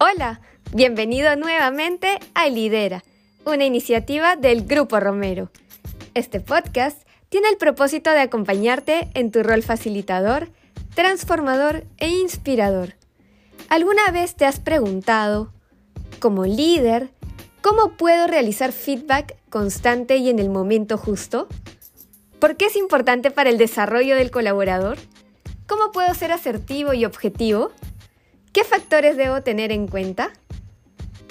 Hola, bienvenido nuevamente a Lidera, una iniciativa del Grupo Romero. Este podcast tiene el propósito de acompañarte en tu rol facilitador, transformador e inspirador. ¿Alguna vez te has preguntado, como líder, cómo puedo realizar feedback constante y en el momento justo? ¿Por qué es importante para el desarrollo del colaborador? ¿Cómo puedo ser asertivo y objetivo? ¿Qué factores debo tener en cuenta?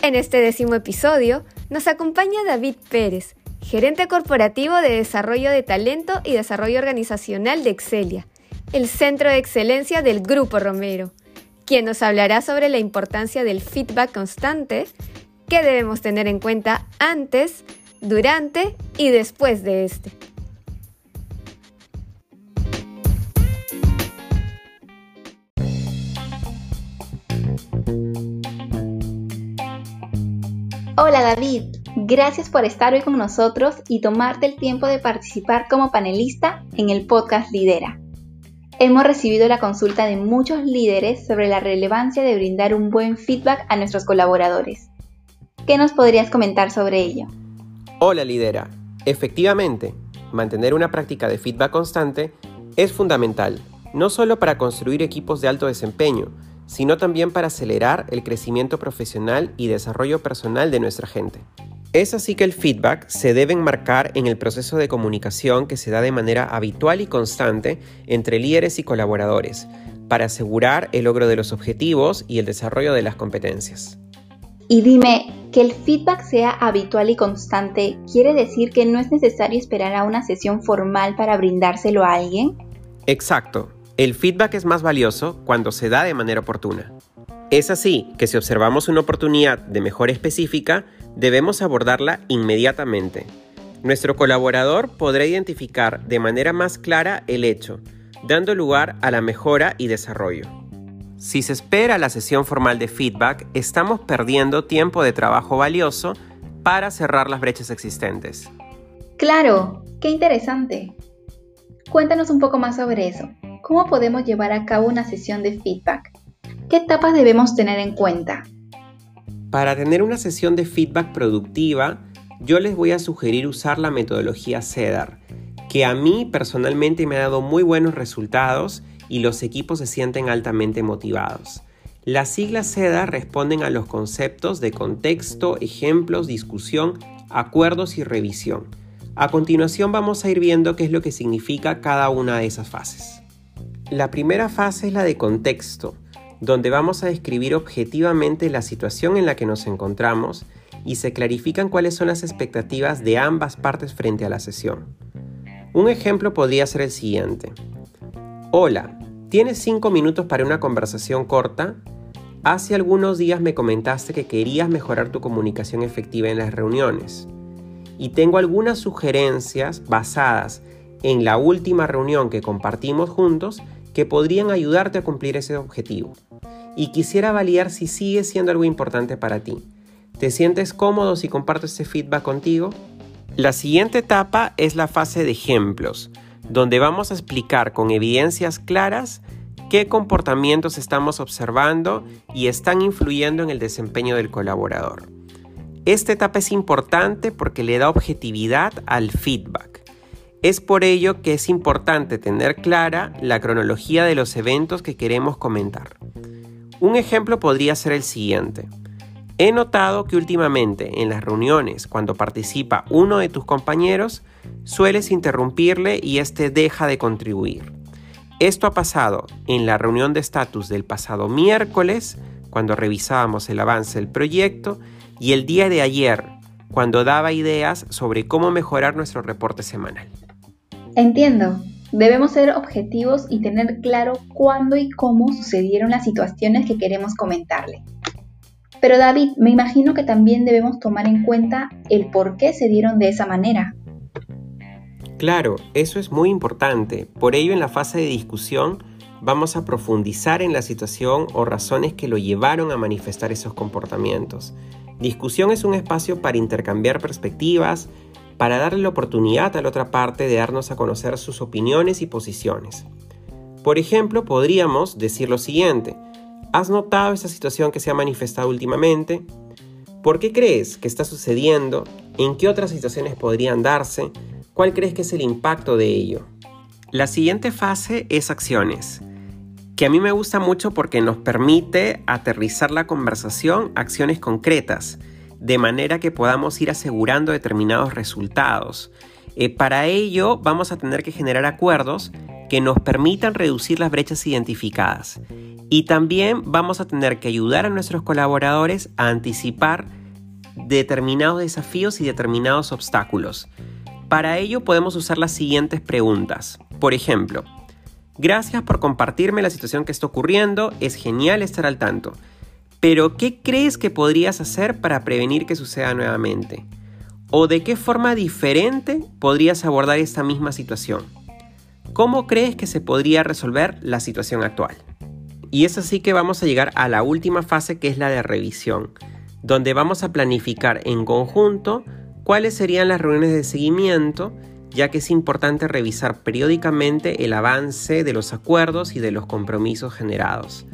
En este décimo episodio nos acompaña David Pérez, gerente corporativo de desarrollo de talento y desarrollo organizacional de Excelia, el centro de excelencia del Grupo Romero, quien nos hablará sobre la importancia del feedback constante que debemos tener en cuenta antes, durante y después de este. Hola David, gracias por estar hoy con nosotros y tomarte el tiempo de participar como panelista en el podcast Lidera. Hemos recibido la consulta de muchos líderes sobre la relevancia de brindar un buen feedback a nuestros colaboradores. ¿Qué nos podrías comentar sobre ello? Hola Lidera, efectivamente, mantener una práctica de feedback constante es fundamental, no solo para construir equipos de alto desempeño, sino también para acelerar el crecimiento profesional y desarrollo personal de nuestra gente. Es así que el feedback se debe enmarcar en el proceso de comunicación que se da de manera habitual y constante entre líderes y colaboradores, para asegurar el logro de los objetivos y el desarrollo de las competencias. Y dime, que el feedback sea habitual y constante, ¿quiere decir que no es necesario esperar a una sesión formal para brindárselo a alguien? Exacto. El feedback es más valioso cuando se da de manera oportuna. Es así que si observamos una oportunidad de mejora específica, debemos abordarla inmediatamente. Nuestro colaborador podrá identificar de manera más clara el hecho, dando lugar a la mejora y desarrollo. Si se espera la sesión formal de feedback, estamos perdiendo tiempo de trabajo valioso para cerrar las brechas existentes. Claro, qué interesante. Cuéntanos un poco más sobre eso. ¿Cómo podemos llevar a cabo una sesión de feedback? ¿Qué etapas debemos tener en cuenta? Para tener una sesión de feedback productiva, yo les voy a sugerir usar la metodología CEDAR, que a mí personalmente me ha dado muy buenos resultados y los equipos se sienten altamente motivados. Las siglas CEDAR responden a los conceptos de contexto, ejemplos, discusión, acuerdos y revisión. A continuación vamos a ir viendo qué es lo que significa cada una de esas fases. La primera fase es la de contexto, donde vamos a describir objetivamente la situación en la que nos encontramos y se clarifican cuáles son las expectativas de ambas partes frente a la sesión. Un ejemplo podría ser el siguiente. Hola, ¿tienes 5 minutos para una conversación corta? Hace algunos días me comentaste que querías mejorar tu comunicación efectiva en las reuniones. Y tengo algunas sugerencias basadas en la última reunión que compartimos juntos que podrían ayudarte a cumplir ese objetivo. Y quisiera validar si sigue siendo algo importante para ti. ¿Te sientes cómodo si comparto este feedback contigo? La siguiente etapa es la fase de ejemplos, donde vamos a explicar con evidencias claras qué comportamientos estamos observando y están influyendo en el desempeño del colaborador. Esta etapa es importante porque le da objetividad al feedback. Es por ello que es importante tener clara la cronología de los eventos que queremos comentar. Un ejemplo podría ser el siguiente. He notado que últimamente en las reuniones, cuando participa uno de tus compañeros, sueles interrumpirle y éste deja de contribuir. Esto ha pasado en la reunión de estatus del pasado miércoles, cuando revisábamos el avance del proyecto, y el día de ayer, cuando daba ideas sobre cómo mejorar nuestro reporte semanal. Entiendo. Debemos ser objetivos y tener claro cuándo y cómo sucedieron las situaciones que queremos comentarle. Pero David, me imagino que también debemos tomar en cuenta el por qué se dieron de esa manera. Claro, eso es muy importante. Por ello, en la fase de discusión vamos a profundizar en la situación o razones que lo llevaron a manifestar esos comportamientos. Discusión es un espacio para intercambiar perspectivas, para darle la oportunidad a la otra parte de darnos a conocer sus opiniones y posiciones. Por ejemplo, podríamos decir lo siguiente, ¿Has notado esta situación que se ha manifestado últimamente? ¿Por qué crees que está sucediendo? ¿En qué otras situaciones podrían darse? ¿Cuál crees que es el impacto de ello? La siguiente fase es acciones, que a mí me gusta mucho porque nos permite aterrizar la conversación acciones concretas, de manera que podamos ir asegurando determinados resultados. Eh, para ello vamos a tener que generar acuerdos que nos permitan reducir las brechas identificadas. Y también vamos a tener que ayudar a nuestros colaboradores a anticipar determinados desafíos y determinados obstáculos. Para ello podemos usar las siguientes preguntas. Por ejemplo, gracias por compartirme la situación que está ocurriendo, es genial estar al tanto. Pero, ¿qué crees que podrías hacer para prevenir que suceda nuevamente? ¿O de qué forma diferente podrías abordar esta misma situación? ¿Cómo crees que se podría resolver la situación actual? Y es así que vamos a llegar a la última fase que es la de revisión, donde vamos a planificar en conjunto cuáles serían las reuniones de seguimiento, ya que es importante revisar periódicamente el avance de los acuerdos y de los compromisos generados.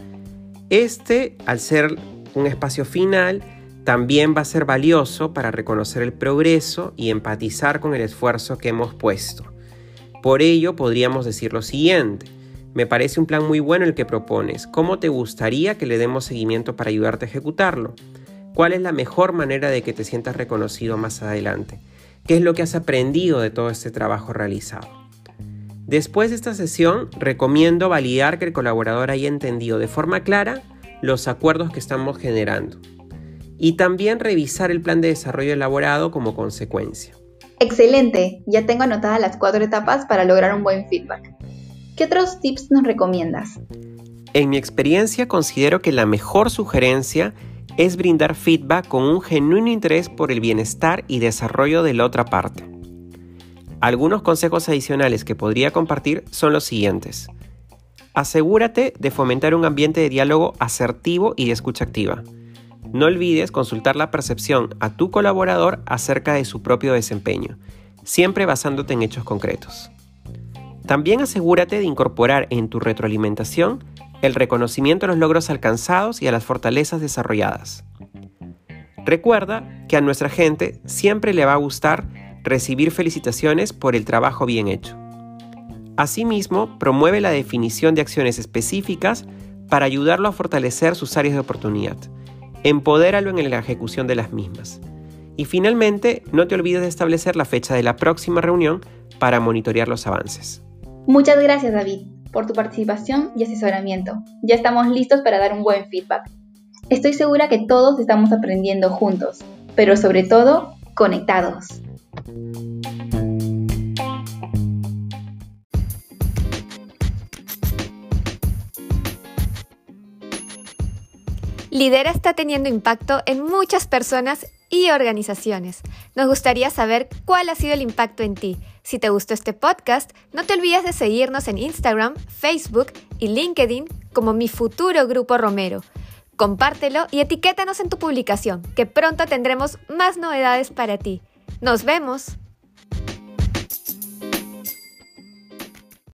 Este, al ser un espacio final, también va a ser valioso para reconocer el progreso y empatizar con el esfuerzo que hemos puesto. Por ello, podríamos decir lo siguiente. Me parece un plan muy bueno el que propones. ¿Cómo te gustaría que le demos seguimiento para ayudarte a ejecutarlo? ¿Cuál es la mejor manera de que te sientas reconocido más adelante? ¿Qué es lo que has aprendido de todo este trabajo realizado? Después de esta sesión, recomiendo validar que el colaborador haya entendido de forma clara los acuerdos que estamos generando y también revisar el plan de desarrollo elaborado como consecuencia. Excelente, ya tengo anotadas las cuatro etapas para lograr un buen feedback. ¿Qué otros tips nos recomiendas? En mi experiencia considero que la mejor sugerencia es brindar feedback con un genuino interés por el bienestar y desarrollo de la otra parte. Algunos consejos adicionales que podría compartir son los siguientes. Asegúrate de fomentar un ambiente de diálogo asertivo y de escucha activa. No olvides consultar la percepción a tu colaborador acerca de su propio desempeño, siempre basándote en hechos concretos. También asegúrate de incorporar en tu retroalimentación el reconocimiento a los logros alcanzados y a las fortalezas desarrolladas. Recuerda que a nuestra gente siempre le va a gustar recibir felicitaciones por el trabajo bien hecho. Asimismo, promueve la definición de acciones específicas para ayudarlo a fortalecer sus áreas de oportunidad. Empodéralo en la ejecución de las mismas. Y finalmente, no te olvides de establecer la fecha de la próxima reunión para monitorear los avances. Muchas gracias David por tu participación y asesoramiento. Ya estamos listos para dar un buen feedback. Estoy segura que todos estamos aprendiendo juntos, pero sobre todo conectados. Lidera está teniendo impacto en muchas personas y organizaciones. Nos gustaría saber cuál ha sido el impacto en ti. Si te gustó este podcast, no te olvides de seguirnos en Instagram, Facebook y LinkedIn como Mi Futuro Grupo Romero. Compártelo y etiquétanos en tu publicación, que pronto tendremos más novedades para ti. ¡Nos vemos!